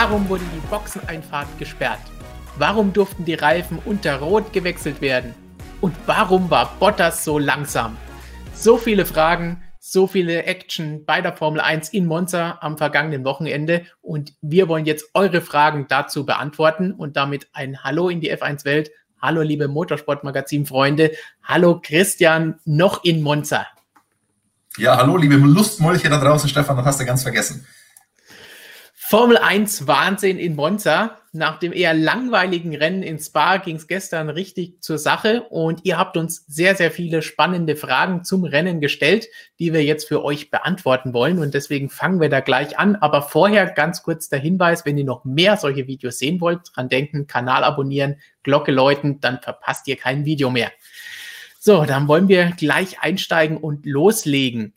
Warum wurde die Boxeneinfahrt gesperrt? Warum durften die Reifen unter Rot gewechselt werden? Und warum war Bottas so langsam? So viele Fragen, so viele Action bei der Formel 1 in Monza am vergangenen Wochenende und wir wollen jetzt eure Fragen dazu beantworten und damit ein Hallo in die F1-Welt. Hallo liebe Motorsportmagazin-Freunde. Hallo Christian, noch in Monza. Ja, hallo liebe Lustmolche da draußen, Stefan, das hast du ganz vergessen. Formel 1 Wahnsinn in Monza. Nach dem eher langweiligen Rennen in Spa ging es gestern richtig zur Sache und ihr habt uns sehr, sehr viele spannende Fragen zum Rennen gestellt, die wir jetzt für euch beantworten wollen und deswegen fangen wir da gleich an. Aber vorher ganz kurz der Hinweis, wenn ihr noch mehr solche Videos sehen wollt, dran denken, Kanal abonnieren, Glocke läuten, dann verpasst ihr kein Video mehr. So, dann wollen wir gleich einsteigen und loslegen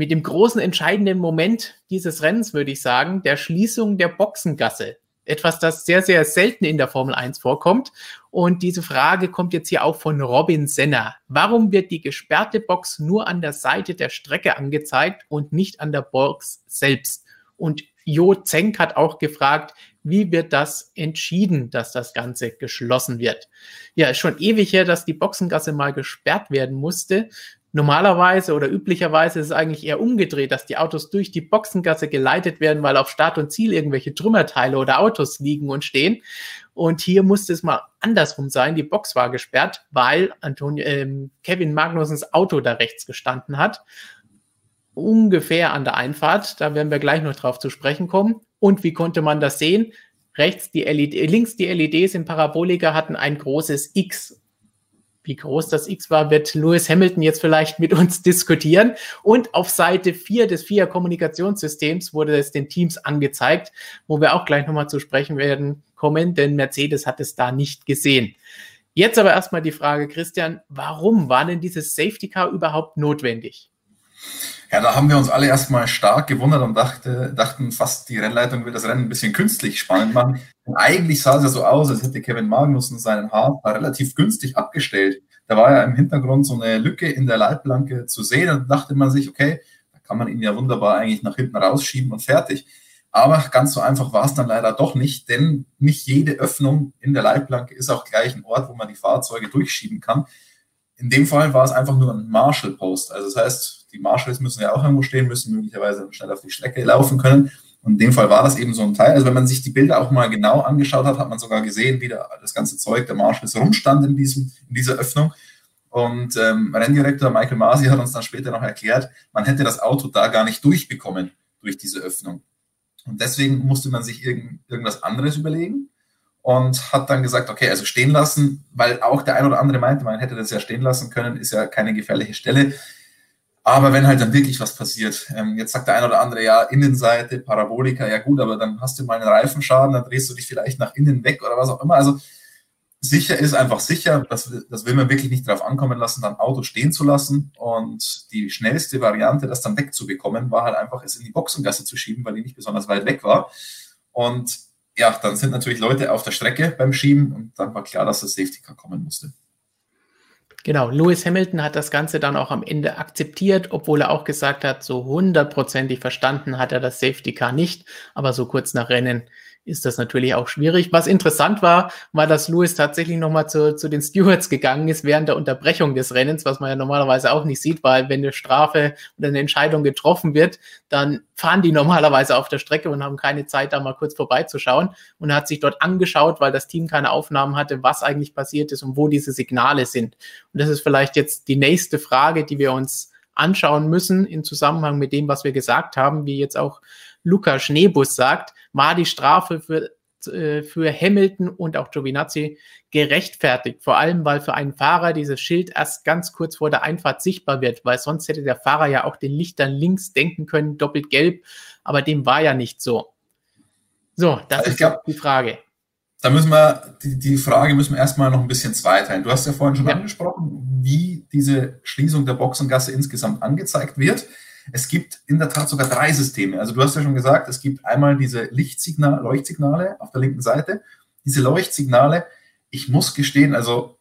mit dem großen entscheidenden Moment dieses Rennens, würde ich sagen, der Schließung der Boxengasse. Etwas, das sehr, sehr selten in der Formel 1 vorkommt. Und diese Frage kommt jetzt hier auch von Robin Senner. Warum wird die gesperrte Box nur an der Seite der Strecke angezeigt und nicht an der Box selbst? Und Jo Zenk hat auch gefragt, wie wird das entschieden, dass das Ganze geschlossen wird? Ja, ist schon ewig her, dass die Boxengasse mal gesperrt werden musste. Normalerweise oder üblicherweise ist es eigentlich eher umgedreht, dass die Autos durch die Boxengasse geleitet werden, weil auf Start und Ziel irgendwelche Trümmerteile oder Autos liegen und stehen. Und hier musste es mal andersrum sein. Die Box war gesperrt, weil Antonio, ähm, Kevin Magnusens Auto da rechts gestanden hat. Ungefähr an der Einfahrt. Da werden wir gleich noch drauf zu sprechen kommen. Und wie konnte man das sehen? Rechts die LED, links die LEDs im Parabolika hatten ein großes X wie groß das X war, wird Lewis Hamilton jetzt vielleicht mit uns diskutieren. Und auf Seite 4 des FIA Kommunikationssystems wurde es den Teams angezeigt, wo wir auch gleich nochmal zu sprechen werden kommen, denn Mercedes hat es da nicht gesehen. Jetzt aber erstmal die Frage, Christian, warum war denn dieses Safety Car überhaupt notwendig? Ja, da haben wir uns alle erstmal stark gewundert und dachte, dachten fast, die Rennleitung will das Rennen ein bisschen künstlich spannend machen. Und eigentlich sah es ja so aus, als hätte Kevin Magnussen seinen Haar relativ günstig abgestellt. Da war ja im Hintergrund so eine Lücke in der Leitplanke zu sehen und dachte man sich, okay, da kann man ihn ja wunderbar eigentlich nach hinten rausschieben und fertig. Aber ganz so einfach war es dann leider doch nicht, denn nicht jede Öffnung in der Leitplanke ist auch gleich ein Ort, wo man die Fahrzeuge durchschieben kann. In dem Fall war es einfach nur ein Marshall-Post. Also das heißt, die Marshalls müssen ja auch irgendwo stehen, müssen möglicherweise schnell auf die Strecke laufen können. Und in dem Fall war das eben so ein Teil. Also wenn man sich die Bilder auch mal genau angeschaut hat, hat man sogar gesehen, wie da das ganze Zeug der Marshalls rumstand in, diesem, in dieser Öffnung. Und ähm, Renndirektor Michael Masi hat uns dann später noch erklärt, man hätte das Auto da gar nicht durchbekommen durch diese Öffnung. Und deswegen musste man sich irgend, irgendwas anderes überlegen und hat dann gesagt, okay, also stehen lassen, weil auch der ein oder andere meinte, man hätte das ja stehen lassen können, ist ja keine gefährliche Stelle. Aber wenn halt dann wirklich was passiert, ähm, jetzt sagt der eine oder andere, ja, Innenseite, Parabolika, ja gut, aber dann hast du mal einen Reifenschaden, dann drehst du dich vielleicht nach innen weg oder was auch immer. Also sicher ist einfach sicher, das, das will man wirklich nicht darauf ankommen lassen, dann Auto stehen zu lassen. Und die schnellste Variante, das dann wegzubekommen, war halt einfach, es in die Boxengasse zu schieben, weil die nicht besonders weit weg war. Und ja, dann sind natürlich Leute auf der Strecke beim Schieben und dann war klar, dass das Safety Car kommen musste. Genau, Lewis Hamilton hat das Ganze dann auch am Ende akzeptiert, obwohl er auch gesagt hat, so hundertprozentig verstanden hat er das Safety Car nicht, aber so kurz nach Rennen ist das natürlich auch schwierig. Was interessant war, war, dass Lewis tatsächlich nochmal zu, zu den Stewards gegangen ist während der Unterbrechung des Rennens, was man ja normalerweise auch nicht sieht, weil wenn eine Strafe oder eine Entscheidung getroffen wird, dann fahren die normalerweise auf der Strecke und haben keine Zeit, da mal kurz vorbeizuschauen. Und er hat sich dort angeschaut, weil das Team keine Aufnahmen hatte, was eigentlich passiert ist und wo diese Signale sind. Und das ist vielleicht jetzt die nächste Frage, die wir uns anschauen müssen im Zusammenhang mit dem, was wir gesagt haben, wie jetzt auch Luca Schneebus sagt, war die Strafe für, äh, für Hamilton und auch Giovinazzi gerechtfertigt. Vor allem, weil für einen Fahrer dieses Schild erst ganz kurz vor der Einfahrt sichtbar wird, weil sonst hätte der Fahrer ja auch den Lichtern links denken können, doppelt gelb, aber dem war ja nicht so. So, das also ist glaub, die Frage. Da müssen wir, die, die Frage müssen wir erstmal noch ein bisschen zweiteilen. Du hast ja vorhin schon ja. angesprochen, wie diese Schließung der Boxengasse insgesamt angezeigt wird. Es gibt in der Tat sogar drei Systeme. Also du hast ja schon gesagt, es gibt einmal diese Lichtsignal, Leuchtsignale auf der linken Seite. Diese Leuchtsignale, ich muss gestehen, also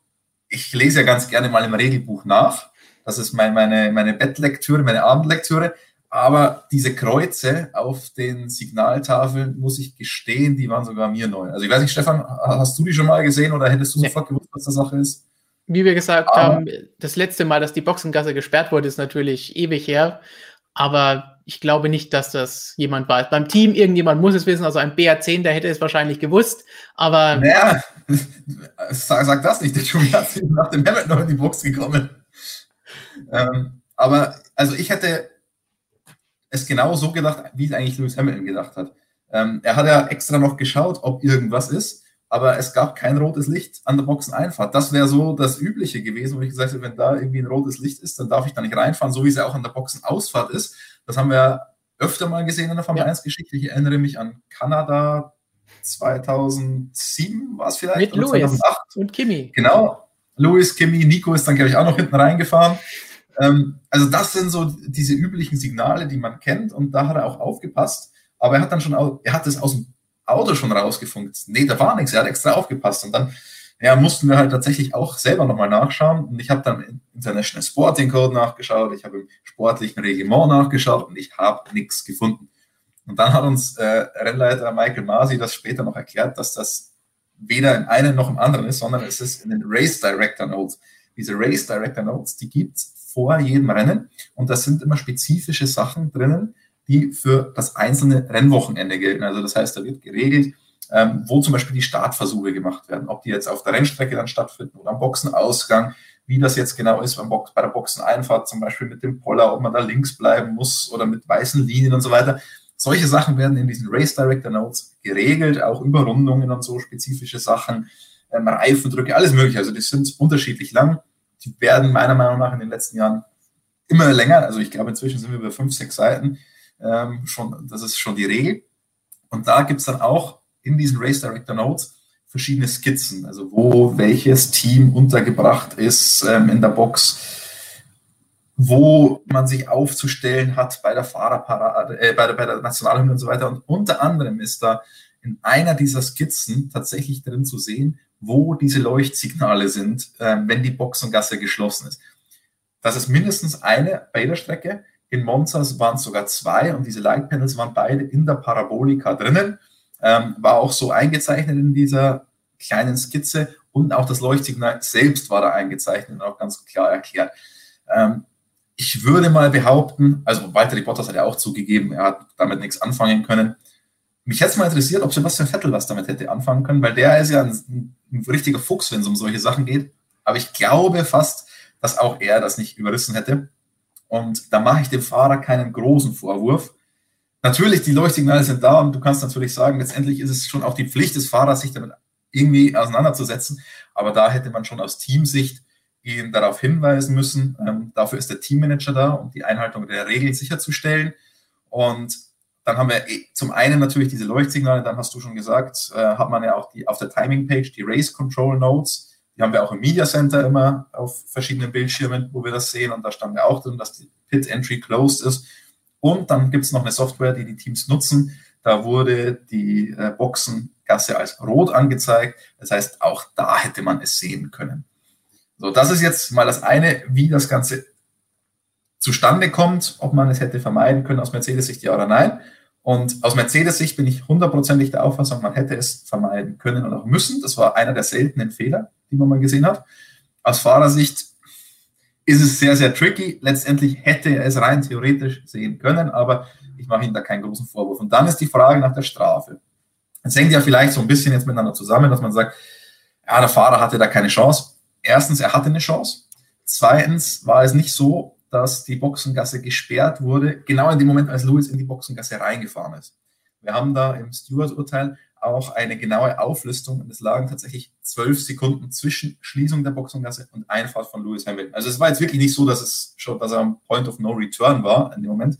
ich lese ja ganz gerne mal im Regelbuch nach. Das ist meine, meine, meine Bettlektüre, meine Abendlektüre. Aber diese Kreuze auf den Signaltafeln, muss ich gestehen, die waren sogar mir neu. Also ich weiß nicht, Stefan, hast du die schon mal gesehen oder hättest du sofort gewusst, was der Sache ist? Wie wir gesagt Aber haben, das letzte Mal, dass die Boxengasse gesperrt wurde, ist natürlich ewig her. Aber ich glaube nicht, dass das jemand weiß. Beim Team, irgendjemand muss es wissen, also ein BA10, der hätte es wahrscheinlich gewusst, aber. Naja, sag, sag das nicht, der Junior hat nach dem Hamilton noch in die Box gekommen. Ähm, aber, also ich hätte es genau so gedacht, wie es eigentlich Lewis Hamilton gedacht hat. Ähm, er hat ja extra noch geschaut, ob irgendwas ist, aber es gab kein rotes Licht an der Boxeneinfahrt. Das wäre so das Übliche gewesen, wo ich gesagt habe, wenn da irgendwie ein rotes Licht ist, dann darf ich da nicht reinfahren, so wie es ja auch an der Boxenausfahrt ist. Das haben wir öfter mal gesehen in der Formel ja. 1-Geschichte. Ich erinnere mich an Kanada 2007 war es vielleicht. Mit Louis und Kimi. Genau. Louis, Kimi, Nico ist dann, glaube ich, auch noch hinten reingefahren. Ähm, also das sind so diese üblichen Signale, die man kennt und da hat er auch aufgepasst. Aber er hat dann schon, er hat es aus dem Auto schon rausgefunkt. Nee, da war nichts, er hat extra aufgepasst. Und dann ja, mussten wir halt tatsächlich auch selber nochmal nachschauen. Und ich habe dann im International Sporting Code nachgeschaut, ich habe im sportlichen Reglement nachgeschaut und ich habe nichts gefunden. Und dann hat uns äh, Rennleiter Michael Masi das später noch erklärt, dass das weder im einen noch im anderen ist, sondern es ist in den Race Director Notes. Diese Race Director Notes, die gibt es vor jedem Rennen und da sind immer spezifische Sachen drinnen, die für das einzelne Rennwochenende gelten. Also das heißt, da wird geregelt, ähm, wo zum Beispiel die Startversuche gemacht werden, ob die jetzt auf der Rennstrecke dann stattfinden oder am Boxenausgang, wie das jetzt genau ist beim Box, bei der Boxeneinfahrt, zum Beispiel mit dem Poller, ob man da links bleiben muss oder mit weißen Linien und so weiter. Solche Sachen werden in diesen Race Director Notes geregelt, auch Überrundungen und so spezifische Sachen, ähm, Reifendrücke, alles mögliche. Also die sind unterschiedlich lang. Die werden meiner Meinung nach in den letzten Jahren immer länger. Also ich glaube, inzwischen sind wir bei fünf, sechs Seiten. Ähm, schon, das ist schon die Regel. Und da gibt es dann auch in diesen Race Director Notes verschiedene Skizzen, also wo welches Team untergebracht ist ähm, in der Box, wo man sich aufzustellen hat bei der Fahrerparade, äh, bei, der, bei der Nationalhymne und so weiter. Und unter anderem ist da in einer dieser Skizzen tatsächlich drin zu sehen, wo diese Leuchtsignale sind, äh, wenn die Boxengasse geschlossen ist. Das ist mindestens eine bei jeder Strecke. In Monza waren es sogar zwei und diese Light Panels waren beide in der Parabolika drinnen. Ähm, war auch so eingezeichnet in dieser kleinen Skizze und auch das Leuchtsignal selbst war da eingezeichnet und auch ganz klar erklärt. Ähm, ich würde mal behaupten, also Walter Bottas hat ja auch zugegeben, er hat damit nichts anfangen können. Mich hätte es mal interessiert, ob Sebastian Vettel was damit hätte anfangen können, weil der ist ja ein, ein richtiger Fuchs, wenn es um solche Sachen geht. Aber ich glaube fast, dass auch er das nicht überrissen hätte. Und da mache ich dem Fahrer keinen großen Vorwurf. Natürlich, die Leuchtsignale sind da und du kannst natürlich sagen, letztendlich ist es schon auch die Pflicht des Fahrers, sich damit irgendwie auseinanderzusetzen. Aber da hätte man schon aus Teamsicht ihn darauf hinweisen müssen. Ähm, dafür ist der Teammanager da, um die Einhaltung der Regeln sicherzustellen. Und dann haben wir eh zum einen natürlich diese Leuchtsignale, dann hast du schon gesagt, äh, hat man ja auch die auf der Timing Page die Race Control Notes. Die haben wir auch im Media Center immer auf verschiedenen Bildschirmen, wo wir das sehen. Und da stand ja auch drin, dass die Pit Entry closed ist. Und dann gibt es noch eine Software, die die Teams nutzen. Da wurde die äh, Boxengasse als rot angezeigt. Das heißt, auch da hätte man es sehen können. So, das ist jetzt mal das eine, wie das Ganze zustande kommt, ob man es hätte vermeiden können aus Mercedes-Sicht, ja oder nein. Und aus Mercedes-Sicht bin ich hundertprozentig der Auffassung, man hätte es vermeiden können und auch müssen. Das war einer der seltenen Fehler, die man mal gesehen hat. Aus Fahrersicht ist es sehr, sehr tricky. Letztendlich hätte er es rein theoretisch sehen können, aber ich mache ihm da keinen großen Vorwurf. Und dann ist die Frage nach der Strafe. Es hängt ja vielleicht so ein bisschen jetzt miteinander zusammen, dass man sagt, ja, der Fahrer hatte da keine Chance. Erstens, er hatte eine Chance. Zweitens war es nicht so, dass die Boxengasse gesperrt wurde, genau in dem Moment, als Lewis in die Boxengasse reingefahren ist. Wir haben da im Stewart-Urteil auch eine genaue Auflistung und es lagen tatsächlich zwölf Sekunden zwischen Schließung der Boxengasse und Einfahrt von Lewis Hamilton. Also es war jetzt wirklich nicht so, dass es schon, dass er am Point of No Return war in dem Moment.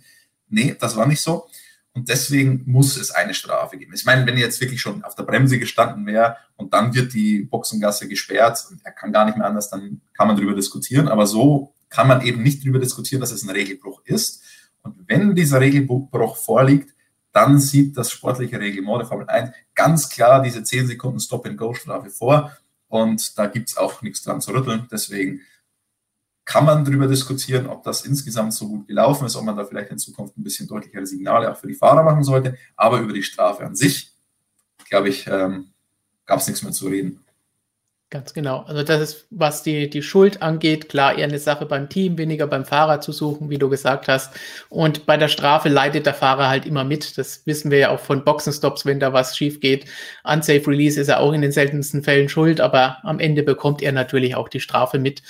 Nee, das war nicht so. Und deswegen muss es eine Strafe geben. Ich meine, wenn er jetzt wirklich schon auf der Bremse gestanden wäre und dann wird die Boxengasse gesperrt und er kann gar nicht mehr anders, dann kann man darüber diskutieren. Aber so kann man eben nicht darüber diskutieren, dass es ein Regelbruch ist. Und wenn dieser Regelbruch vorliegt, dann sieht das sportliche Reglement der Formel 1 ganz klar diese 10 Sekunden Stop-and-Go-Strafe vor. Und da gibt es auch nichts dran zu rütteln. Deswegen kann man darüber diskutieren, ob das insgesamt so gut gelaufen ist, ob man da vielleicht in Zukunft ein bisschen deutlichere Signale auch für die Fahrer machen sollte. Aber über die Strafe an sich, glaube ich, ähm, gab es nichts mehr zu reden. Ganz genau. Also das ist, was die, die Schuld angeht, klar eher eine Sache beim Team, weniger beim Fahrer zu suchen, wie du gesagt hast. Und bei der Strafe leidet der Fahrer halt immer mit. Das wissen wir ja auch von Boxenstops, wenn da was schief geht. Unsafe Release ist er auch in den seltensten Fällen schuld, aber am Ende bekommt er natürlich auch die Strafe mit.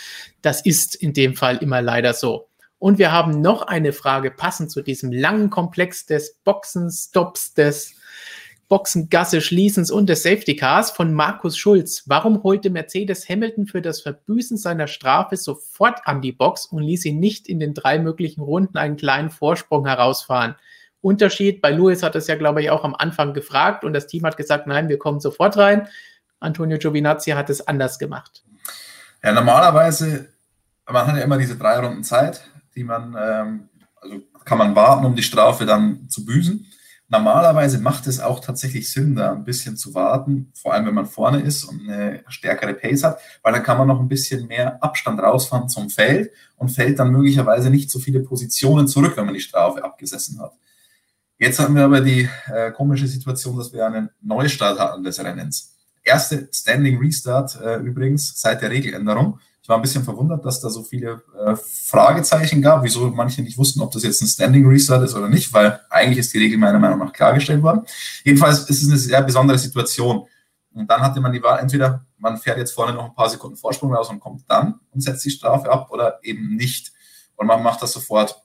Das ist in dem Fall immer leider so. Und wir haben noch eine Frage passend zu diesem langen Komplex des Boxenstops, des Boxengasse Schließens und des Safety Cars von Markus Schulz. Warum holte Mercedes Hamilton für das Verbüßen seiner Strafe sofort an die Box und ließ ihn nicht in den drei möglichen Runden einen kleinen Vorsprung herausfahren? Unterschied, bei Lewis hat es ja, glaube ich, auch am Anfang gefragt und das Team hat gesagt, nein, wir kommen sofort rein. Antonio Giovinazzi hat es anders gemacht. Ja, normalerweise, man hat ja immer diese drei Runden Zeit, die man, ähm, also kann man warten, um die Strafe dann zu büßen. Normalerweise macht es auch tatsächlich Sinn, da ein bisschen zu warten, vor allem wenn man vorne ist und eine stärkere Pace hat, weil dann kann man noch ein bisschen mehr Abstand rausfahren zum Feld und fällt dann möglicherweise nicht so viele Positionen zurück, wenn man die Strafe abgesessen hat. Jetzt haben wir aber die äh, komische Situation, dass wir einen Neustart hatten des Rennens. Erste Standing Restart äh, übrigens seit der Regeländerung war ein bisschen verwundert, dass da so viele äh, Fragezeichen gab, wieso manche nicht wussten, ob das jetzt ein Standing Restart ist oder nicht, weil eigentlich ist die Regel meiner Meinung nach klargestellt worden. Jedenfalls ist es eine sehr besondere Situation. Und dann hatte man die Wahl, entweder man fährt jetzt vorne noch ein paar Sekunden Vorsprung raus und kommt dann und setzt die Strafe ab oder eben nicht. Und man macht das sofort.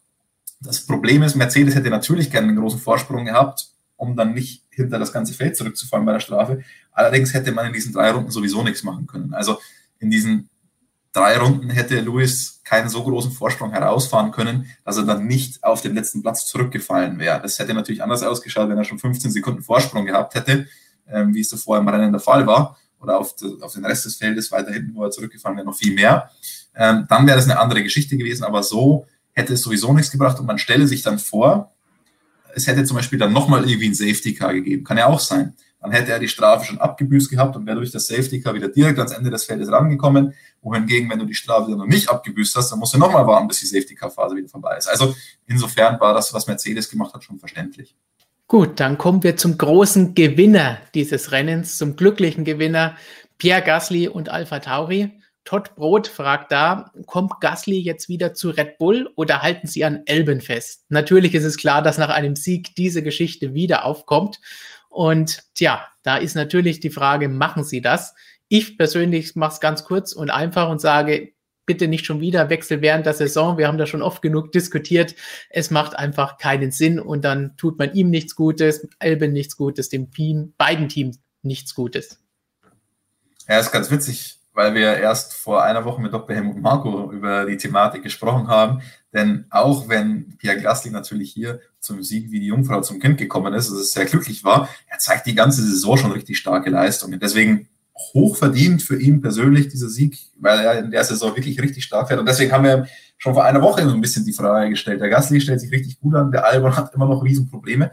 Das Problem ist, Mercedes hätte natürlich gerne einen großen Vorsprung gehabt, um dann nicht hinter das ganze Feld zurückzufallen bei der Strafe. Allerdings hätte man in diesen drei Runden sowieso nichts machen können. Also in diesen drei Runden hätte Lewis keinen so großen Vorsprung herausfahren können, dass er dann nicht auf den letzten Platz zurückgefallen wäre. Das hätte natürlich anders ausgeschaut, wenn er schon 15 Sekunden Vorsprung gehabt hätte, ähm, wie es davor im Rennen der Fall war, oder auf, de, auf den Rest des Feldes weiter hinten, wo er zurückgefallen wäre, noch viel mehr. Ähm, dann wäre das eine andere Geschichte gewesen, aber so hätte es sowieso nichts gebracht und man stelle sich dann vor, es hätte zum Beispiel dann nochmal irgendwie ein Safety Car gegeben. Kann ja auch sein dann hätte er die Strafe schon abgebüßt gehabt und wäre durch das Safety Car wieder direkt ans Ende des Feldes rangekommen. Wohingegen, wenn du die Strafe noch nicht abgebüßt hast, dann musst du nochmal warten, bis die Safety Car Phase wieder vorbei ist. Also insofern war das, was Mercedes gemacht hat, schon verständlich. Gut, dann kommen wir zum großen Gewinner dieses Rennens, zum glücklichen Gewinner Pierre Gasly und Alpha Tauri. Todd Brot fragt da, kommt Gasly jetzt wieder zu Red Bull oder halten Sie an Elben fest? Natürlich ist es klar, dass nach einem Sieg diese Geschichte wieder aufkommt. Und tja, da ist natürlich die Frage, machen Sie das? Ich persönlich mache es ganz kurz und einfach und sage, bitte nicht schon wieder Wechsel während der Saison. Wir haben da schon oft genug diskutiert. Es macht einfach keinen Sinn und dann tut man ihm nichts Gutes, Elben nichts Gutes, dem Team, beiden Teams nichts Gutes. Ja, ist ganz witzig weil wir erst vor einer Woche mit Dr. Helmut Marco über die Thematik gesprochen haben. Denn auch wenn Pierre Gasly natürlich hier zum Sieg wie die Jungfrau zum Kind gekommen ist, dass es sehr glücklich war, er zeigt die ganze Saison schon richtig starke Leistungen. Deswegen hoch verdient für ihn persönlich dieser Sieg, weil er in der Saison wirklich richtig stark fährt. Und deswegen haben wir schon vor einer Woche so ein bisschen die Frage gestellt. Der Gasly stellt sich richtig gut an, der Albon hat immer noch Riesenprobleme.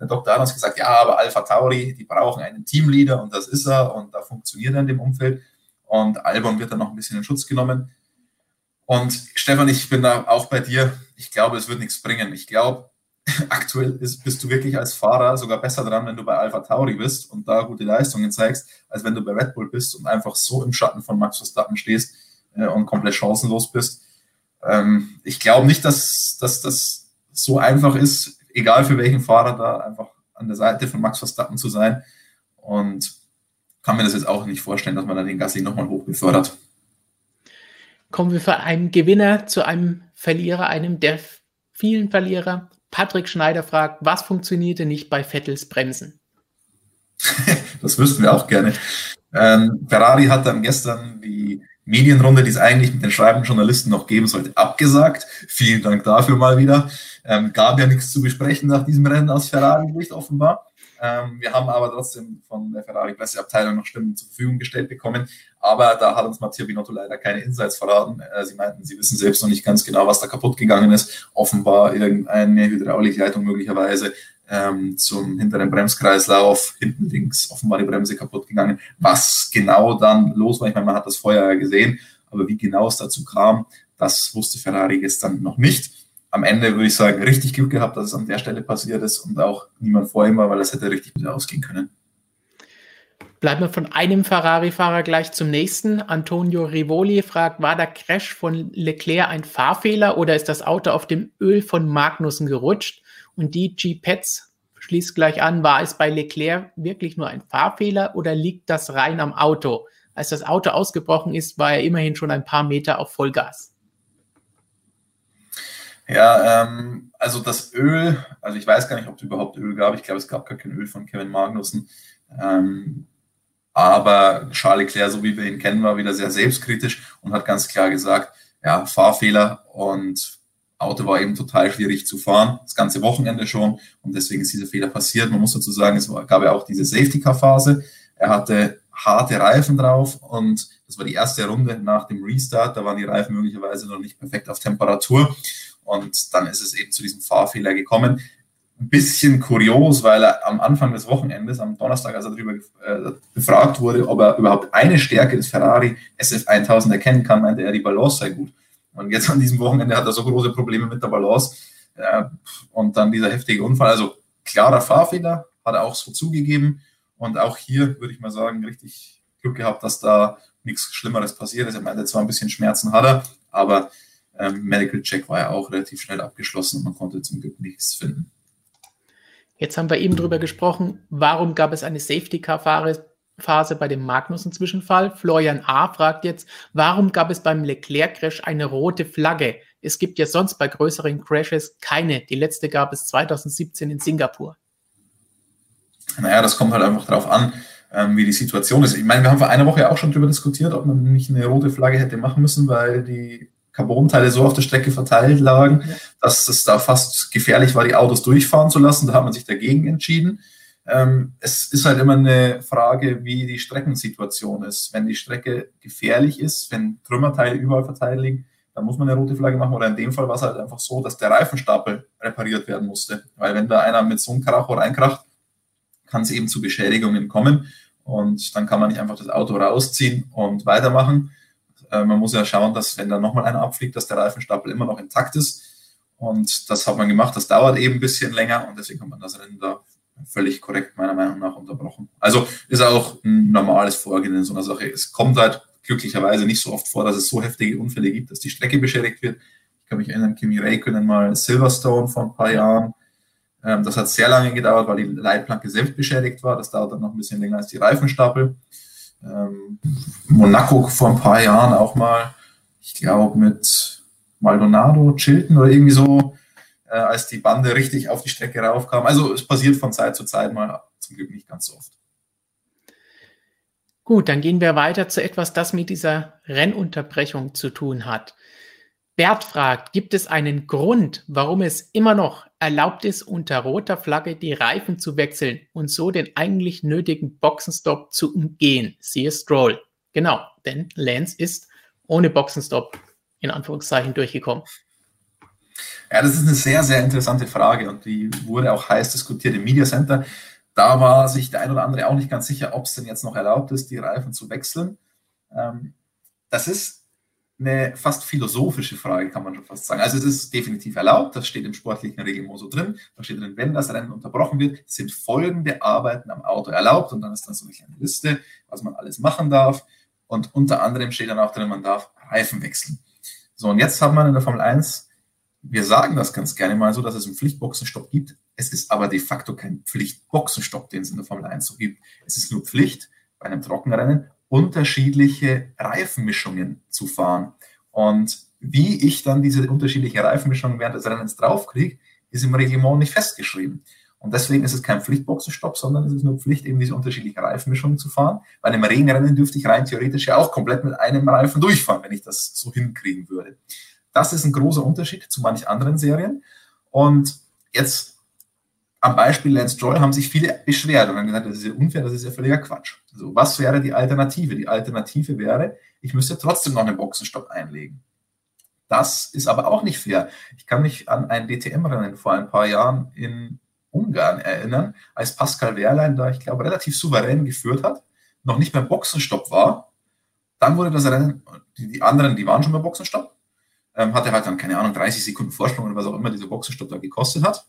Der Dr. uns gesagt, ja, aber Alpha Tauri, die brauchen einen Teamleader und das ist er und da funktioniert er in dem Umfeld und Albon wird dann noch ein bisschen in Schutz genommen. Und Stefan, ich bin da auch bei dir. Ich glaube, es wird nichts bringen. Ich glaube, aktuell ist, bist du wirklich als Fahrer sogar besser dran, wenn du bei Alpha Tauri bist und da gute Leistungen zeigst, als wenn du bei Red Bull bist und einfach so im Schatten von Max Verstappen stehst äh, und komplett chancenlos bist. Ähm, ich glaube nicht, dass, dass das so einfach ist, egal für welchen Fahrer da einfach an der Seite von Max Verstappen zu sein. Und mir das jetzt auch nicht vorstellen, dass man dann den Gasly nochmal hoch befördert. Kommen wir von einem Gewinner zu einem Verlierer, einem der vielen Verlierer. Patrick Schneider fragt, was funktionierte nicht bei Vettels Bremsen? das wüssten wir auch gerne. Ähm, Ferrari hat dann gestern die Medienrunde, die es eigentlich mit den schreibenden Journalisten noch geben sollte, abgesagt. Vielen Dank dafür mal wieder. Ähm, gab ja nichts zu besprechen nach diesem Rennen aus Ferrari-Sicht offenbar. Ähm, wir haben aber trotzdem von der Ferrari-Presseabteilung noch Stimmen zur Verfügung gestellt bekommen. Aber da hat uns Matteo Binotto leider keine Insights verraten. Äh, sie meinten, sie wissen selbst noch nicht ganz genau, was da kaputt gegangen ist. Offenbar irgendeine Hydraulikleitung möglicherweise ähm, zum hinteren Bremskreislauf, hinten links offenbar die Bremse kaputt gegangen. Was genau dann los war, ich meine, man hat das vorher ja gesehen, aber wie genau es dazu kam, Das wusste Ferrari gestern noch nicht. Am Ende würde ich sagen, richtig Glück gehabt, dass es an der Stelle passiert ist und auch niemand vor ihm war, weil das hätte richtig gut ausgehen können. Bleiben wir von einem Ferrari-Fahrer gleich zum nächsten. Antonio Rivoli fragt, war der Crash von Leclerc ein Fahrfehler oder ist das Auto auf dem Öl von Magnussen gerutscht? Und die G-Pets schließt gleich an, war es bei Leclerc wirklich nur ein Fahrfehler oder liegt das rein am Auto? Als das Auto ausgebrochen ist, war er immerhin schon ein paar Meter auf Vollgas. Ja, ähm, also das Öl, also ich weiß gar nicht, ob es überhaupt Öl gab. Ich glaube, es gab gar kein Öl von Kevin Magnussen. Ähm, aber Charles Leclerc, so wie wir ihn kennen, war wieder sehr selbstkritisch und hat ganz klar gesagt, ja, Fahrfehler und Auto war eben total schwierig zu fahren, das ganze Wochenende schon und deswegen ist dieser Fehler passiert. Man muss dazu sagen, es gab ja auch diese Safety-Car-Phase. Er hatte harte Reifen drauf und das war die erste Runde nach dem Restart. Da waren die Reifen möglicherweise noch nicht perfekt auf Temperatur und dann ist es eben zu diesem Fahrfehler gekommen ein bisschen kurios, weil er am Anfang des Wochenendes, am Donnerstag, als er darüber äh, befragt wurde, ob er überhaupt eine Stärke des Ferrari SF1000 erkennen kann, meinte er, die Balance sei gut. Und jetzt an diesem Wochenende hat er so große Probleme mit der Balance. Äh, und dann dieser heftige Unfall. Also klarer Fahrfehler, hat er auch so zugegeben. Und auch hier würde ich mal sagen, richtig Glück gehabt, dass da nichts Schlimmeres passiert ist. Er meinte zwar ein bisschen Schmerzen hat er, aber ähm, Medical Check war ja auch relativ schnell abgeschlossen und man konnte zum Glück nichts finden. Jetzt haben wir eben darüber gesprochen, warum gab es eine Safety-Car-Phase bei dem Magnussen-Zwischenfall. Florian A. fragt jetzt, warum gab es beim Leclerc-Crash eine rote Flagge? Es gibt ja sonst bei größeren Crashes keine. Die letzte gab es 2017 in Singapur. Naja, das kommt halt einfach darauf an, ähm, wie die Situation ist. Ich meine, wir haben vor einer Woche auch schon darüber diskutiert, ob man nicht eine rote Flagge hätte machen müssen, weil die Carbonteile so auf der Strecke verteilt lagen, ja. dass es da fast gefährlich war, die Autos durchfahren zu lassen. Da hat man sich dagegen entschieden. Ähm, es ist halt immer eine Frage, wie die Streckensituation ist. Wenn die Strecke gefährlich ist, wenn Trümmerteile überall verteilt liegen, dann muss man eine rote Flagge machen. Oder in dem Fall war es halt einfach so, dass der Reifenstapel repariert werden musste. Weil wenn da einer mit so einem Karacho reinkracht, kann es eben zu Beschädigungen kommen. Und dann kann man nicht einfach das Auto rausziehen und weitermachen. Äh, man muss ja schauen, dass wenn da nochmal einer abfliegt, dass der Reifenstapel immer noch intakt ist. Und das hat man gemacht. Das dauert eben ein bisschen länger und deswegen hat man das Rennen da völlig korrekt meiner Meinung nach unterbrochen. Also ist auch ein normales Vorgehen in so einer Sache. Es kommt halt glücklicherweise nicht so oft vor, dass es so heftige Unfälle gibt, dass die Strecke beschädigt wird. Ich kann mich erinnern, Kimi Räikkönen mal Silverstone vor ein paar Jahren. Ähm, das hat sehr lange gedauert, weil die Leitplanke selbst beschädigt war. Das dauert dann noch ein bisschen länger als die Reifenstapel ähm, Monaco vor ein paar Jahren auch mal, ich glaube mit Maldonado, Chilton oder irgendwie so, äh, als die Bande richtig auf die Strecke raufkam. Also es passiert von Zeit zu Zeit mal, zum Glück nicht ganz so oft. Gut, dann gehen wir weiter zu etwas, das mit dieser Rennunterbrechung zu tun hat. Bert fragt, gibt es einen Grund, warum es immer noch erlaubt ist, unter roter Flagge die Reifen zu wechseln und so den eigentlich nötigen Boxenstopp zu umgehen? Siehe Stroll. Genau, denn Lance ist ohne Boxenstopp in Anführungszeichen durchgekommen. Ja, das ist eine sehr, sehr interessante Frage und die wurde auch heiß diskutiert im Media Center. Da war sich der ein oder andere auch nicht ganz sicher, ob es denn jetzt noch erlaubt ist, die Reifen zu wechseln. Ähm, das ist eine fast philosophische Frage, kann man schon fast sagen. Also es ist definitiv erlaubt, das steht im sportlichen Reglement so drin. Da steht drin, wenn das Rennen unterbrochen wird, sind folgende Arbeiten am Auto erlaubt. Und dann ist dann so eine kleine Liste, was man alles machen darf. Und unter anderem steht dann auch drin, man darf Reifen wechseln. So, und jetzt hat man in der Formel 1, wir sagen das ganz gerne mal so, dass es einen Pflichtboxenstopp gibt. Es ist aber de facto kein Pflichtboxenstopp, den es in der Formel 1 so gibt. Es ist nur Pflicht bei einem Trockenrennen unterschiedliche Reifenmischungen zu fahren. Und wie ich dann diese unterschiedlichen Reifenmischungen während des Rennens draufkriege, ist im Reglement nicht festgeschrieben. Und deswegen ist es kein Pflichtboxenstopp, sondern es ist nur Pflicht, eben diese unterschiedlichen Reifenmischungen zu fahren. Bei einem Regenrennen dürfte ich rein theoretisch ja auch komplett mit einem Reifen durchfahren, wenn ich das so hinkriegen würde. Das ist ein großer Unterschied zu manch anderen Serien. Und jetzt am Beispiel Lance Stroll haben sich viele beschwert und haben gesagt, das ist ja unfair, das ist ja völliger Quatsch. Also, was wäre die Alternative? Die Alternative wäre, ich müsste trotzdem noch einen Boxenstopp einlegen. Das ist aber auch nicht fair. Ich kann mich an ein DTM-Rennen vor ein paar Jahren in Ungarn erinnern, als Pascal Wehrlein da, ich glaube, relativ souverän geführt hat, noch nicht beim Boxenstopp war. Dann wurde das Rennen, die, die anderen, die waren schon beim Boxenstopp, ähm, hatte halt dann, keine Ahnung, 30 Sekunden Vorsprung oder was auch immer dieser Boxenstopp da gekostet hat.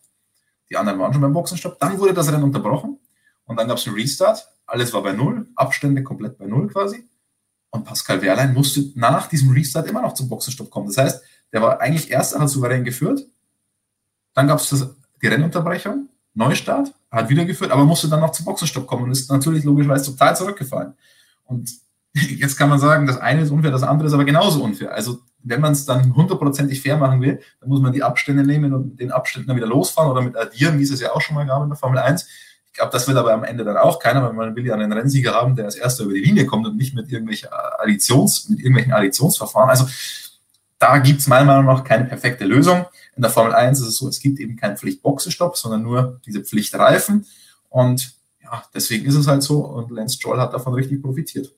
Die anderen waren schon beim Boxenstopp. Dann wurde das Rennen unterbrochen und dann gab es einen Restart. Alles war bei Null, Abstände komplett bei Null quasi. Und Pascal Wehrlein musste nach diesem Restart immer noch zum Boxenstopp kommen. Das heißt, der war eigentlich erst, hat souverän geführt. Dann gab es die Rennunterbrechung, Neustart, hat wieder geführt, aber musste dann noch zum Boxenstopp kommen und ist natürlich logischerweise total zurückgefallen. Und jetzt kann man sagen, das eine ist unfair, das andere ist aber genauso unfair. Also wenn man es dann hundertprozentig fair machen will, dann muss man die Abstände nehmen und den Abständen dann wieder losfahren oder mit addieren, wie es ja auch schon mal gab in der Formel 1. Ich glaube, das will aber am Ende dann auch keiner, weil man will ja einen Rennsieger haben, der als erster über die Linie kommt und nicht mit irgendwelchen Additions, mit irgendwelchen Additionsverfahren. Also da gibt es meiner Meinung nach keine perfekte Lösung. In der Formel 1 ist es so, es gibt eben keinen Pflichtboxenstopp, sondern nur diese Pflichtreifen. Und ja, deswegen ist es halt so. Und Lance Stroll hat davon richtig profitiert.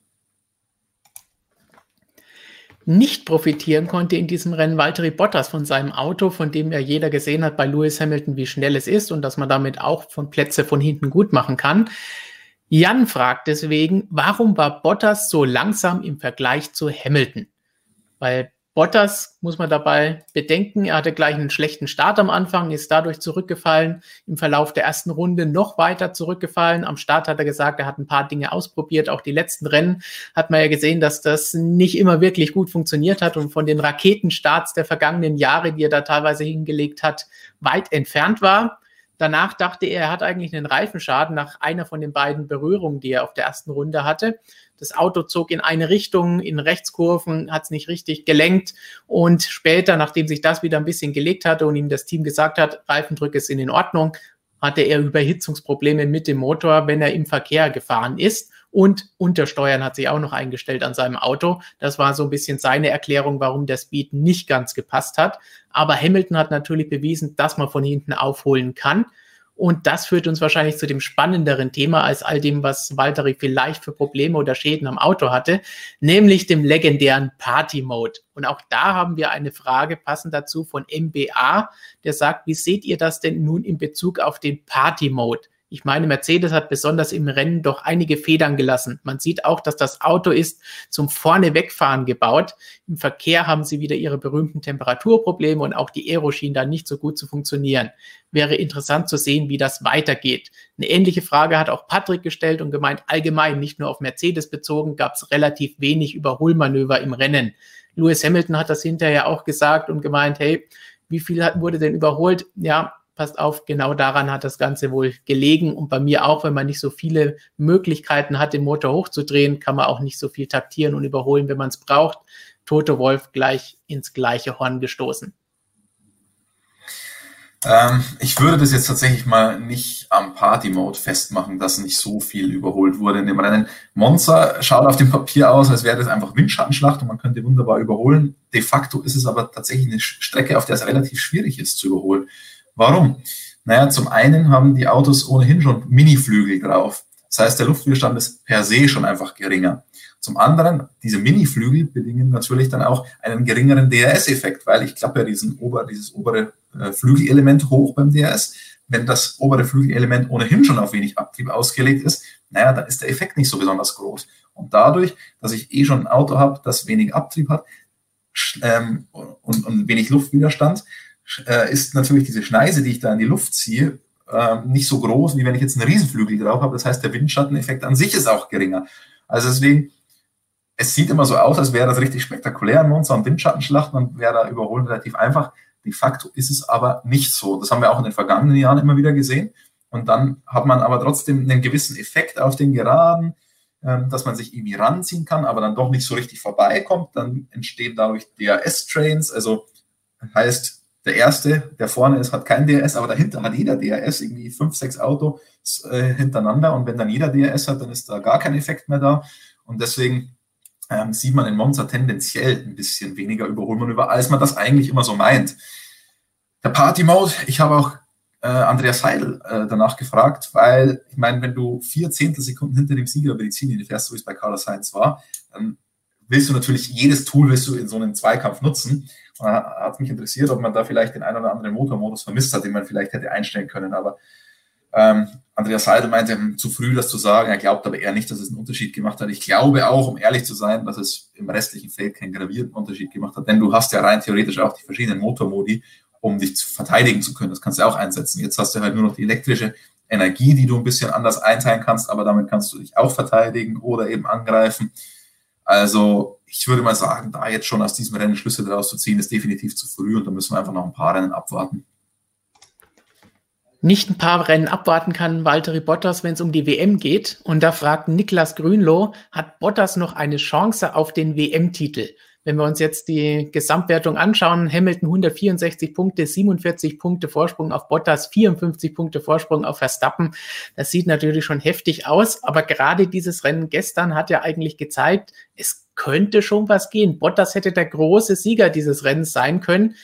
Nicht profitieren konnte in diesem Rennen Valtteri Bottas von seinem Auto, von dem ja jeder gesehen hat bei Lewis Hamilton, wie schnell es ist und dass man damit auch von Plätze von hinten gut machen kann. Jan fragt deswegen, warum war Bottas so langsam im Vergleich zu Hamilton? Weil Bottas muss man dabei bedenken, er hatte gleich einen schlechten Start am Anfang, ist dadurch zurückgefallen, im Verlauf der ersten Runde noch weiter zurückgefallen. Am Start hat er gesagt, er hat ein paar Dinge ausprobiert. Auch die letzten Rennen hat man ja gesehen, dass das nicht immer wirklich gut funktioniert hat und von den Raketenstarts der vergangenen Jahre, die er da teilweise hingelegt hat, weit entfernt war. Danach dachte er, er hat eigentlich einen Reifenschaden nach einer von den beiden Berührungen, die er auf der ersten Runde hatte. Das Auto zog in eine Richtung, in Rechtskurven, hat es nicht richtig gelenkt. Und später, nachdem sich das wieder ein bisschen gelegt hatte und ihm das Team gesagt hat, Reifendrücke sind in Ordnung, hatte er Überhitzungsprobleme mit dem Motor, wenn er im Verkehr gefahren ist. Und Untersteuern hat sich auch noch eingestellt an seinem Auto. Das war so ein bisschen seine Erklärung, warum der Speed nicht ganz gepasst hat. Aber Hamilton hat natürlich bewiesen, dass man von hinten aufholen kann. Und das führt uns wahrscheinlich zu dem spannenderen Thema als all dem, was Valtteri vielleicht für Probleme oder Schäden am Auto hatte, nämlich dem legendären Party Mode. Und auch da haben wir eine Frage passend dazu von MBA, der sagt, wie seht ihr das denn nun in Bezug auf den Party Mode? Ich meine, Mercedes hat besonders im Rennen doch einige Federn gelassen. Man sieht auch, dass das Auto ist zum Vorne-Wegfahren gebaut. Im Verkehr haben sie wieder ihre berühmten Temperaturprobleme und auch die Aero schien da nicht so gut zu funktionieren. Wäre interessant zu sehen, wie das weitergeht. Eine ähnliche Frage hat auch Patrick gestellt und gemeint, allgemein, nicht nur auf Mercedes bezogen, gab es relativ wenig Überholmanöver im Rennen. Lewis Hamilton hat das hinterher auch gesagt und gemeint, hey, wie viel wurde denn überholt? Ja, passt auf, genau daran hat das Ganze wohl gelegen. Und bei mir auch, wenn man nicht so viele Möglichkeiten hat, den Motor hochzudrehen, kann man auch nicht so viel taktieren und überholen, wenn man es braucht. Toto Wolf gleich ins gleiche Horn gestoßen. Ähm, ich würde das jetzt tatsächlich mal nicht am Party-Mode festmachen, dass nicht so viel überholt wurde in dem Rennen. Monza schaut auf dem Papier aus, als wäre das einfach Windschattenschlacht und man könnte wunderbar überholen. De facto ist es aber tatsächlich eine Strecke, auf der es relativ schwierig ist zu überholen. Warum? Naja, zum einen haben die Autos ohnehin schon Miniflügel drauf. Das heißt, der Luftwiderstand ist per se schon einfach geringer. Zum anderen, diese Miniflügel bedingen natürlich dann auch einen geringeren DRS-Effekt, weil ich klappe ja diesen ober, dieses obere äh, Flügelelement hoch beim DRS. Wenn das obere Flügelelement ohnehin schon auf wenig Abtrieb ausgelegt ist, naja, dann ist der Effekt nicht so besonders groß. Und dadurch, dass ich eh schon ein Auto habe, das wenig Abtrieb hat ähm, und, und wenig Luftwiderstand, äh, ist natürlich diese Schneise, die ich da in die Luft ziehe, äh, nicht so groß, wie wenn ich jetzt einen Riesenflügel drauf habe. Das heißt, der Windschatteneffekt an sich ist auch geringer. Also deswegen, es sieht immer so aus, als wäre das richtig spektakulär in Monster und Windschattenschlachten und wäre da überholen relativ einfach. De facto ist es aber nicht so. Das haben wir auch in den vergangenen Jahren immer wieder gesehen. Und dann hat man aber trotzdem einen gewissen Effekt auf den Geraden, ähm, dass man sich irgendwie ranziehen kann, aber dann doch nicht so richtig vorbeikommt. Dann entstehen dadurch DRS-Trains, also heißt, der erste, der vorne ist, hat kein DRS, aber dahinter hat jeder DRS, irgendwie fünf, sechs Autos äh, hintereinander. Und wenn dann jeder DRS hat, dann ist da gar kein Effekt mehr da. Und deswegen ähm, sieht man in Monza tendenziell ein bisschen weniger Überholmanöver, als man das eigentlich immer so meint. Der Party-Mode, ich habe auch äh, Andreas Heidel äh, danach gefragt, weil ich meine, wenn du vier Zehntelsekunden hinter dem Sieger über die Ziellinie fährst, so wie es bei Carlos Sainz war, dann willst du natürlich jedes Tool willst du in so einem Zweikampf nutzen. Und hat mich interessiert, ob man da vielleicht den einen oder anderen Motormodus vermisst hat, den man vielleicht hätte einstellen können. Aber Ähm, Andreas Seidel meinte, hm, zu früh das zu sagen. Er glaubt aber eher nicht, dass es einen Unterschied gemacht hat. Ich glaube auch, um ehrlich zu sein, dass es im restlichen Feld keinen gravierenden Unterschied gemacht hat. Denn du hast ja rein theoretisch auch die verschiedenen Motormodi, um dich zu verteidigen zu können. Das kannst du auch einsetzen. Jetzt hast du halt nur noch die elektrische Energie, die du ein bisschen anders einteilen kannst, aber damit kannst du dich auch verteidigen oder eben angreifen. Also ich würde mal sagen, da jetzt schon aus diesem Rennen Schlüsse daraus zu ziehen, ist definitiv zu früh und da müssen wir einfach noch ein paar Rennen abwarten nicht ein paar Rennen abwarten kann, Valtteri Bottas, wenn es um die WM geht. Und da fragt Niklas Grünloh, hat Bottas noch eine Chance auf den WM-Titel? Wenn wir uns jetzt die Gesamtwertung anschauen, Hamilton 164 Punkte, 47 Punkte Vorsprung auf Bottas, 54 Punkte Vorsprung auf Verstappen. Das sieht natürlich schon heftig aus, aber gerade dieses Rennen gestern hat ja eigentlich gezeigt, es könnte schon was gehen. Bottas hätte der große Sieger dieses Rennens sein können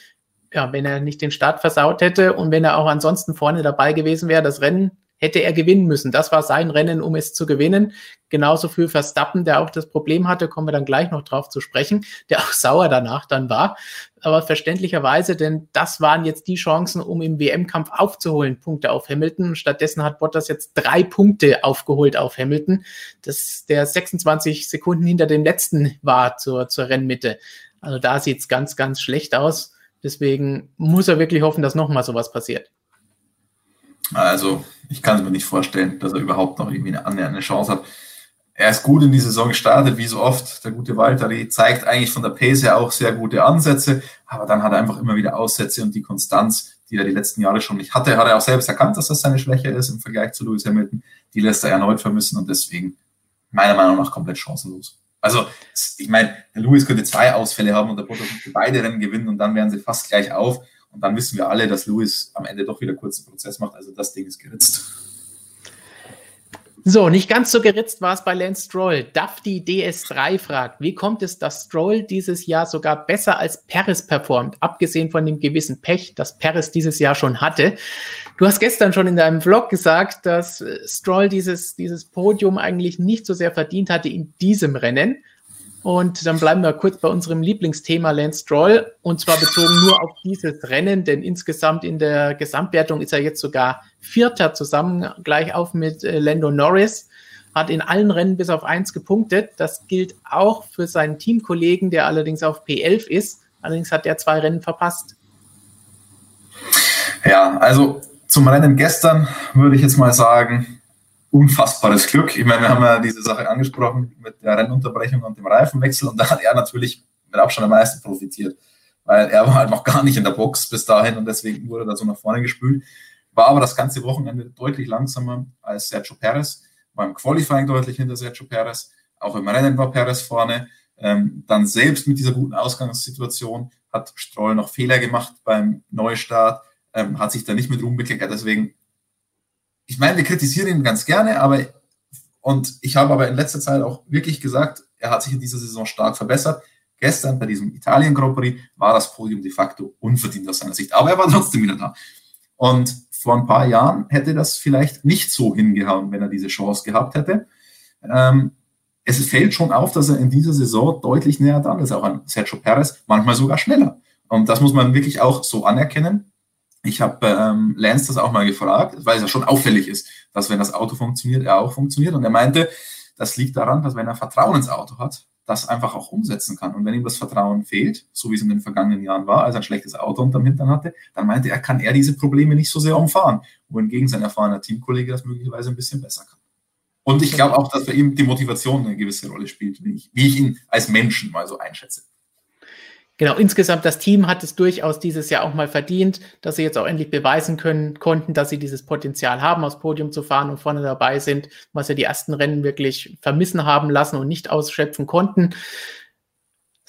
ja, wenn er nicht den Start versaut hätte und wenn er auch ansonsten vorne dabei gewesen wäre, das Rennen hätte er gewinnen müssen. Das war sein Rennen, um es zu gewinnen. Genauso für Verstappen, der auch das Problem hatte, kommen wir dann gleich noch drauf zu sprechen, der auch sauer danach dann war. Aber verständlicherweise, denn das waren jetzt die Chancen, um im WM-Kampf aufzuholen, Punkte auf Hamilton. Stattdessen hat Bottas jetzt drei Punkte aufgeholt auf Hamilton, das der 26 Sekunden hinter dem letzten war zur, zur Rennmitte. Also da sieht's ganz, ganz schlecht aus. Deswegen muss er wirklich hoffen, dass nochmal sowas passiert. Also, ich kann es mir nicht vorstellen, dass er überhaupt noch irgendwie eine annähernde Chance hat. Er ist gut in die Saison gestartet, wie so oft. Der gute Valtteri zeigt eigentlich von der Pace her auch sehr gute Ansätze, aber dann hat er einfach immer wieder Aussätze und die Konstanz, die er die letzten Jahre schon nicht hatte, hat er auch selbst erkannt, dass das seine Schwäche ist im Vergleich zu Lewis Hamilton. Die lässt er erneut vermissen und deswegen meiner Meinung nach komplett chancenlos. Also, ich meine, der Lewis könnte zwei Ausfälle haben und der Bottas könnte beide Rennen gewinnen und dann wären sie fast gleich auf. Und dann wissen wir alle, dass Lewis am Ende doch wieder kurzen Prozess macht. Also das Ding ist geritzt. So, nicht ganz so geritzt war es bei Lance Stroll. Dafti DS3 fragt, wie kommt es, dass Stroll dieses Jahr sogar besser als Paris performt, abgesehen von dem gewissen Pech, das Paris dieses Jahr schon hatte? Du hast gestern schon in deinem Vlog gesagt, dass äh, Stroll dieses, dieses Podium eigentlich nicht so sehr verdient hatte in diesem Rennen. Und dann bleiben wir kurz bei unserem Lieblingsthema Lance Stroll und zwar bezogen nur auf dieses Rennen, denn insgesamt in der Gesamtwertung ist er jetzt sogar Vierter zusammen, gleich auf mit äh, Lando Norris, hat in allen Rennen bis auf eins gepunktet. Das gilt auch für seinen Teamkollegen, der allerdings auf P11 ist. Allerdings hat er zwei Rennen verpasst. Ja, also zum Rennen gestern würde ich jetzt mal sagen, unfassbares Glück. Ich meine, wir haben ja diese Sache angesprochen mit der Rennunterbrechung und dem Reifenwechsel und da hat er natürlich mit Abstand am meisten profitiert, weil er war halt noch gar nicht in der Box bis dahin und deswegen wurde er da so nach vorne gespült. War aber das ganze Wochenende deutlich langsamer als Sergio Perez, war im Qualifying deutlich hinter Sergio Perez, auch im Rennen war Perez vorne. Ähm, dann selbst mit dieser guten Ausgangssituation hat Stroll noch Fehler gemacht beim Neustart, ähm, hat sich da nicht mit Ruhm bekleckert. Deswegen ich meine, wir kritisieren ihn ganz gerne, aber und ich habe aber in letzter Zeit auch wirklich gesagt, er hat sich in dieser Saison stark verbessert. Gestern bei diesem Italien Grand Prix war das Podium de facto unverdient aus seiner Sicht, aber er war trotzdem wieder da. Und vor ein paar Jahren hätte das vielleicht nicht so hingehauen, wenn er diese Chance gehabt hätte. Ähm, es fällt schon auf, dass er in dieser Saison deutlich näher dran ist, auch an Sergio Perez, manchmal sogar schneller. Und das muss man wirklich auch so anerkennen. Ich habe ähm, Lance das auch mal gefragt, weil es ja schon auffällig ist, dass wenn das Auto funktioniert, er auch funktioniert. Und er meinte, das liegt daran, dass wenn er Vertrauen ins Auto hat, das einfach auch umsetzen kann. Und wenn ihm das Vertrauen fehlt, so wie es in den vergangenen Jahren war, als er ein schlechtes Auto unterm Hintern hatte, dann meinte er, kann er diese Probleme nicht so sehr umfahren, wohingegen sein erfahrener Teamkollege das möglicherweise ein bisschen besser kann. Und ich glaube auch, dass bei ihm die Motivation eine gewisse Rolle spielt, wie ich, wie ich ihn als Menschen mal so einschätze. Genau, insgesamt das Team hat es durchaus dieses Jahr auch mal verdient, dass sie jetzt auch endlich beweisen können konnten, dass sie dieses Potenzial haben, aufs Podium zu fahren und vorne dabei sind, was sie die ersten Rennen wirklich vermissen haben lassen und nicht ausschöpfen konnten.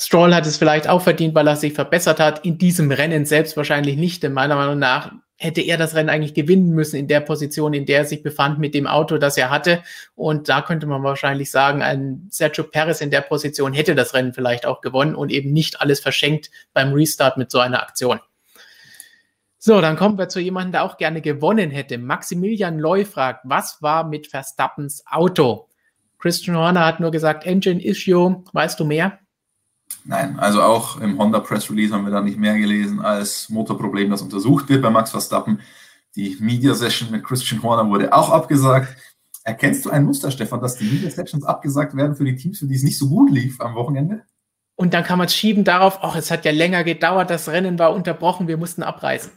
Stroll hat es vielleicht auch verdient, weil er sich verbessert hat. In diesem Rennen selbst wahrscheinlich nicht, denn meiner Meinung nach hätte er das Rennen eigentlich gewinnen müssen in der Position, in der er sich befand mit dem Auto, das er hatte. Und da könnte man wahrscheinlich sagen, ein Sergio Perez in der Position hätte das Rennen vielleicht auch gewonnen und eben nicht alles verschenkt beim Restart mit so einer Aktion. So, dann kommen wir zu jemandem, der auch gerne gewonnen hätte. Maximilian Loy fragt, was war mit Verstappens Auto? Christian Horner hat nur gesagt, Engine Issue. Weißt du mehr? Nein, also auch im Honda Press Release haben wir da nicht mehr gelesen als Motorproblem, das untersucht wird bei Max Verstappen. Die Media Session mit Christian Horner wurde auch abgesagt. Erkennst du ein Muster, Stefan, dass die Media Sessions abgesagt werden für die Teams, für die es nicht so gut lief am Wochenende? Und dann kann man es schieben darauf, ach, es hat ja länger gedauert, das Rennen war unterbrochen, wir mussten abreisen.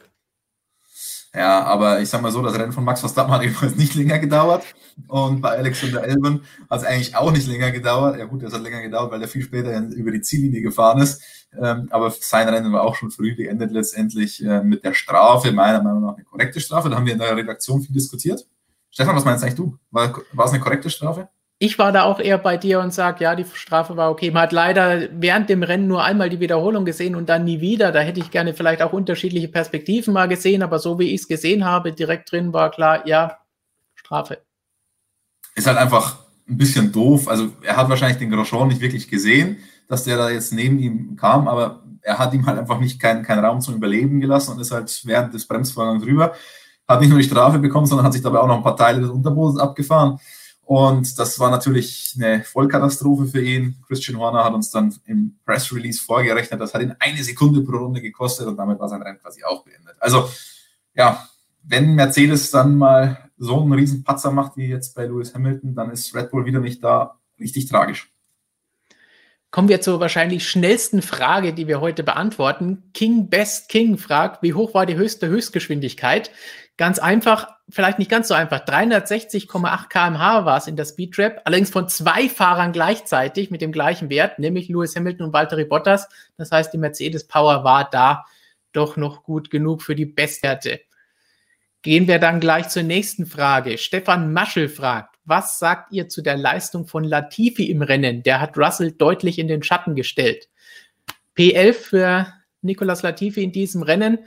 Ja, aber ich sag mal so, das Rennen von Max Verstappen hat jedenfalls nicht länger gedauert. Und bei Alexander Elben hat es eigentlich auch nicht länger gedauert. Ja gut, es hat länger gedauert, weil er viel später über die Ziellinie gefahren ist. Ähm, aber sein Rennen war auch schon früh beendet letztendlich äh, mit der Strafe, meiner Meinung nach eine korrekte Strafe. Da haben wir in der Redaktion viel diskutiert. Stefan, was meinst eigentlich du? War, war es eine korrekte Strafe? Ich war da auch eher bei dir und sage, ja, die Strafe war okay. Man hat leider während dem Rennen nur einmal die Wiederholung gesehen und dann nie wieder. Da hätte ich gerne vielleicht auch unterschiedliche Perspektiven mal gesehen, aber so wie ich es gesehen habe, direkt drin war klar, ja, Strafe. Ist halt einfach ein bisschen doof. Also er hat wahrscheinlich den Grosjean nicht wirklich gesehen, dass der da jetzt neben ihm kam, aber er hat ihm halt einfach nicht keinen kein Raum zum Überleben gelassen und ist halt während des Bremsvorgangs drüber. Hat nicht nur die Strafe bekommen, sondern hat sich dabei auch noch ein paar Teile des Unterbodens abgefahren. Und das war natürlich eine Vollkatastrophe für ihn. Christian Horner hat uns dann im Press Release vorgerechnet, das hat ihn eine Sekunde pro Runde gekostet und damit war sein Rennen quasi auch beendet. Also ja, wenn Mercedes dann mal so einen riesen Patzer macht wie jetzt bei Lewis Hamilton, dann ist Red Bull wieder nicht da. Richtig tragisch. Kommen wir zur wahrscheinlich schnellsten Frage, die wir heute beantworten. King Best King fragt, wie hoch war die höchste Höchstgeschwindigkeit? Ganz einfach, vielleicht nicht ganz so einfach. 360,8 kmh war es in der Speedtrap, allerdings von zwei Fahrern gleichzeitig mit dem gleichen Wert, nämlich Lewis Hamilton und Valtteri Bottas. Das heißt, die Mercedes Power war da doch noch gut genug für die Bestwerte. Gehen wir dann gleich zur nächsten Frage. Stefan Maschel fragt, was sagt ihr zu der Leistung von Latifi im Rennen? Der hat Russell deutlich in den Schatten gestellt. P11 für Nicolas Latifi in diesem Rennen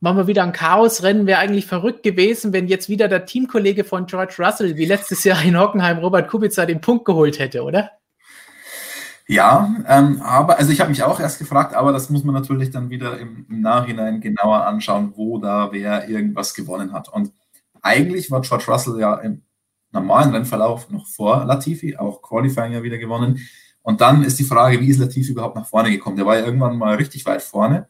machen wir wieder ein Chaosrennen. Wäre eigentlich verrückt gewesen, wenn jetzt wieder der Teamkollege von George Russell wie letztes Jahr in Hockenheim Robert Kubica den Punkt geholt hätte, oder? Ja, ähm, aber also ich habe mich auch erst gefragt, aber das muss man natürlich dann wieder im, im, Nachhinein genauer anschauen, wo da wer irgendwas gewonnen hat. Und eigentlich war George Russell ja im normalen Rennverlauf noch vor Latifi, auch Qualifying ja wieder gewonnen. Und dann ist die Frage, wie ist Latifi überhaupt nach vorne gekommen? Der war ja irgendwann mal richtig weit vorne.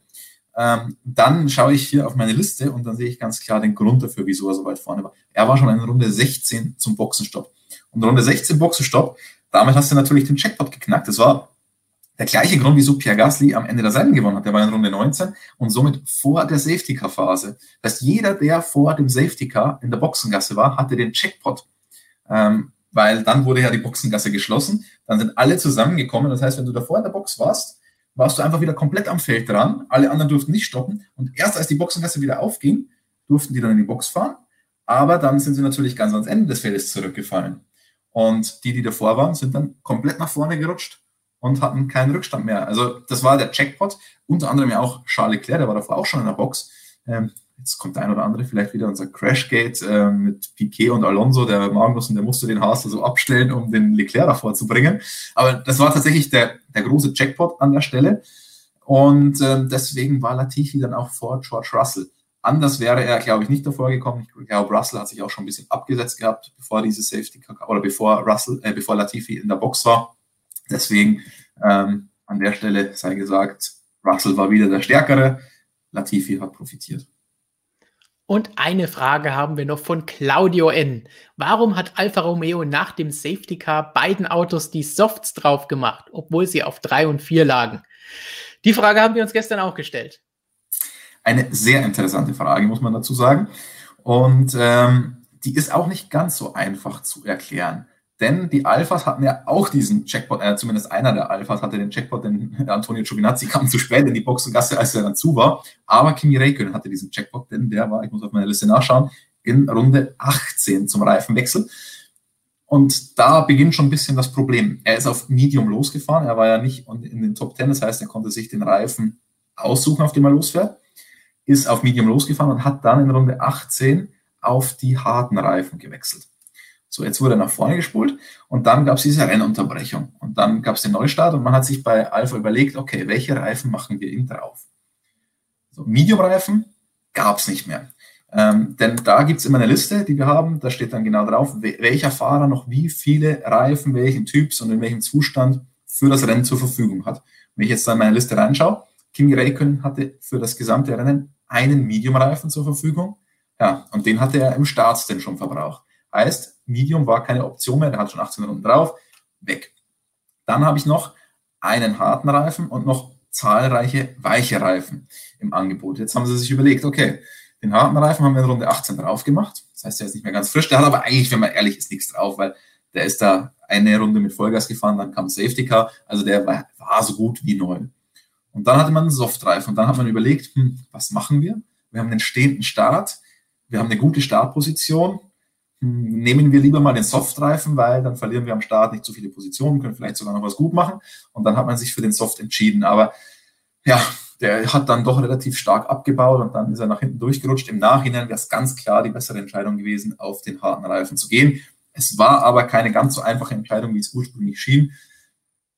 Ähm, dann schaue ich hier auf meine Liste und dann sehe ich ganz klar den Grund dafür, wieso er so weit vorne war. Er war schon in Runde 16 zum Boxenstopp. Und Runde 16 Boxenstopp, damit hast du natürlich den Checkpot geknackt. Das war der gleiche Grund, wieso Pierre Gasly am Ende der Seiten gewonnen hat. Der war in Runde 19 und somit vor der Safety Car Phase. Das heißt, jeder, der vor dem Safety Car in der Boxengasse war, hatte den Checkpot. Ähm, weil dann wurde ja die Boxengasse geschlossen. Dann sind alle zusammengekommen. Das heißt, wenn du davor in der Box warst, warst du einfach wieder komplett am Feld dran. Alle anderen durften nicht stoppen. Und erst als die Boxengasse wieder aufging, durften die dann in die Box fahren. Aber dann sind sie natürlich ganz ans Ende des Feldes zurückgefallen. Und die, die davor waren, sind dann komplett nach vorne gerutscht und hatten keinen Rückstand mehr. Also das war der Checkpot. Unter anderem ja auch Charles Leclerc, der war davor auch schon in der Box. Ähm, jetzt kommt der ein oder andere vielleicht wieder unser Crashgate äh, mit Piquet und Alonso, der Magnussen, der musste den Haas so abstellen, um den Leclerc davor zu bringen. Aber das war tatsächlich der, der große Jackpot an der Stelle. Und äh, deswegen war Latifi dann auch vor George Russell. Anders wäre er, glaube ich, nicht davor gekommen. Ich glaube, Russell hat sich auch schon ein bisschen abgesetzt gehabt, bevor diese Safety oder bevor Russell, äh, bevor Latifi in der Box war. Deswegen ähm, an der Stelle sei gesagt, Russell war wieder der Stärkere. Latifi hat profitiert. Und eine Frage haben wir noch von Claudio N. Warum hat Alfa Romeo nach dem Safety Car beiden Autos die Softs drauf gemacht, obwohl sie auf drei und vier lagen? Die Frage haben wir uns gestern auch gestellt. Eine sehr interessante Frage, muss man dazu sagen. Und ähm, die ist auch nicht ganz so einfach zu erklären. Denn die Alphas hatten ja auch diesen Checkpot, äh, zumindest einer der Alphas hatte den Checkpot, denn Antonio Giovinazzi kam zu spät in die Boxengasse, als er dann zu war. Aber Kimi Räikkönen hatte diesen Checkpot, denn der war, ich muss auf meine Liste nachschauen, in Runde 18 zum Reifenwechsel. Und da beginnt schon ein bisschen das Problem. Er ist auf Medium losgefahren, er war ja nicht in den Top 10, das heißt, er konnte sich den Reifen aussuchen, auf dem er losfährt, ist auf Medium losgefahren und hat dann in Runde 18 auf die harten Reifen gewechselt. So, jetzt wurde er nach vorne gespult und dann gab es diese Rennunterbrechung und dann gab es den Neustart und man hat sich bei Alpha überlegt, okay, welche Reifen machen wir ihm drauf? So, Medium-Reifen gab es nicht mehr. Ähm, denn da gibt es immer eine Liste, die wir haben, da steht dann genau drauf, welcher Fahrer noch wie viele Reifen, welchen Typs und in welchem Zustand für das Rennen zur Verfügung hat. Wenn ich jetzt da in meine Liste reinschaue, Kimi Räikkönen hatte für das gesamte Rennen einen Medium-Reifen zur Verfügung, Ja, und den hatte er im Startstint schon verbraucht. Heißt, Medium war keine Option mehr, der hat schon 18 Runden drauf, weg. Dann habe ich noch einen harten Reifen und noch zahlreiche weiche Reifen im Angebot. Jetzt haben sie sich überlegt, okay, den harten Reifen haben wir in Runde 18 drauf gemacht. Das heißt, der ist nicht mehr ganz frisch. Der hat aber eigentlich, wenn man ehrlich ist, nichts drauf, weil der ist da eine Runde mit Vollgas gefahren, dann kam Safety Car. Also der war, war so gut wie neu. Und dann hatte man einen Softreifen und dann hat man überlegt, hm, was machen wir? Wir haben einen stehenden Start, wir haben eine gute Startposition. Hm, nehmen wir lieber mal den Softreifen, weil dann verlieren wir am Start nicht so viele Positionen, können vielleicht sogar noch was gut machen. Und dann hat man sich für den Soft entschieden. Aber ja, der hat dann doch relativ stark abgebaut und dann ist er nach hinten durchgerutscht. Im Nachhinein wäre es ganz klar die bessere Entscheidung gewesen, auf den harten Reifen zu gehen. Es war aber keine ganz so einfache Entscheidung, wie es ursprünglich schien.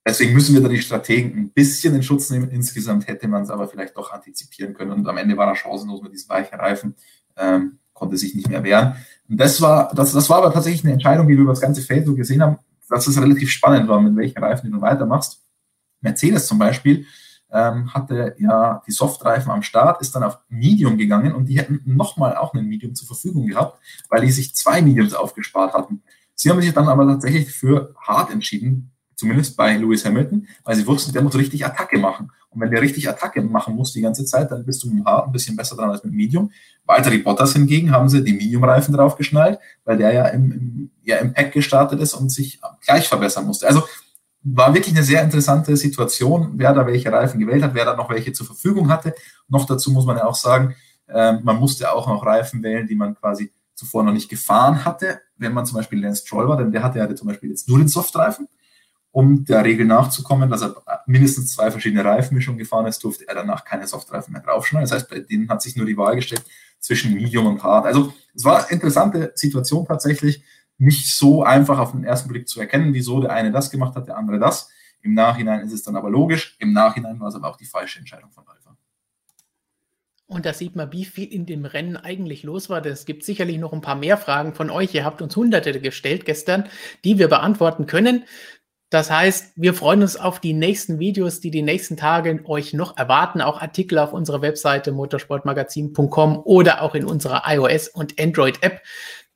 Deswegen müssen wir da die Strategen ein bisschen in Schutz nehmen. Insgesamt hätte man es aber vielleicht doch antizipieren können. Und am Ende war er chancenlos mit diesen weichen Reifen, ähm, konnte sich nicht mehr wehren. Und das war, das, das war aber tatsächlich eine Entscheidung, die wir über das ganze Feld so gesehen haben, dass es relativ spannend war, mit welchen Reifen du weitermachst. Mercedes zum Beispiel ähm, hatte ja die Softreifen am Start, ist dann auf Medium gegangen und die hätten nochmal auch einen Medium zur Verfügung gehabt, weil die sich zwei Mediums aufgespart hatten. Sie haben sich dann aber tatsächlich für hart entschieden, zumindest bei Lewis Hamilton, weil sie wussten, der muss richtig Attacke machen. Und wenn der richtig Attacke machen muss die ganze Zeit, dann bist du mit dem Hart ein bisschen besser dran als mit Medium. Weitere Bottas hingegen haben sie die Medium-Reifen draufgeschnallt, weil der ja im, im, ja im Pack gestartet ist und sich gleich verbessern musste. Also war wirklich eine sehr interessante Situation, wer da welche Reifen gewählt hat, wer da noch welche zur Verfügung hatte. Noch dazu muss man ja auch sagen, äh, man musste auch noch Reifen wählen, die man quasi zuvor noch nicht gefahren hatte. Wenn man zum Beispiel Lance Stroll war, denn der hatte ja zum Beispiel jetzt nur den Softreifen. Um der Regel nachzukommen, dass er mindestens zwei verschiedene Reifenmischungen gefahren ist, durfte er danach keine Softreifen mehr draufschneiden. Das heißt, bei denen hat sich nur die Wahl gestellt zwischen Medium und Hard. Also es war eine interessante Situation tatsächlich nicht so einfach auf den ersten Blick zu erkennen, wieso der eine das gemacht hat, der andere das. Im Nachhinein ist es dann aber logisch. Im Nachhinein war es aber auch die falsche Entscheidung von Alpha. Und da sieht man, wie viel in dem Rennen eigentlich los war. Es gibt sicherlich noch ein paar mehr Fragen von euch. Ihr habt uns hunderte gestellt gestern, die wir beantworten können. Das heißt, wir freuen uns auf die nächsten Videos, die die nächsten Tage euch noch erwarten. Auch Artikel auf unserer Webseite motorsportmagazin.com oder auch in unserer iOS- und Android-App.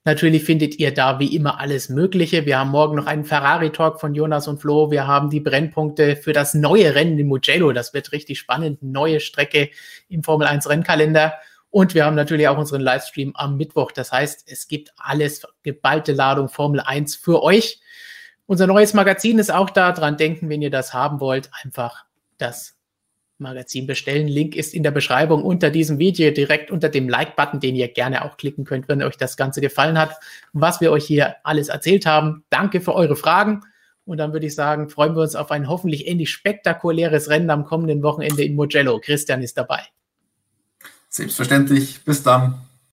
Natürlich findet ihr da wie immer alles Mögliche. Wir haben morgen noch einen Ferrari-Talk von Jonas und Flo. Wir haben die Brennpunkte für das neue Rennen in Mugello. Das wird richtig spannend. Neue Strecke im Formel 1 Rennkalender. Und wir haben natürlich auch unseren Livestream am Mittwoch. Das heißt, es gibt alles, geballte Ladung Formel 1 für euch. Unser neues Magazin ist auch da. Dran denken, wenn ihr das haben wollt, einfach das Magazin bestellen. Link ist in der Beschreibung unter diesem Video, direkt unter dem Like-Button, den ihr gerne auch klicken könnt, wenn euch das Ganze gefallen hat, was wir euch hier alles erzählt haben. Danke für eure Fragen. Und dann würde ich sagen, freuen wir uns auf ein hoffentlich ähnlich spektakuläres Rennen am kommenden Wochenende in Mugello. Christian ist dabei. Selbstverständlich. Bis dann.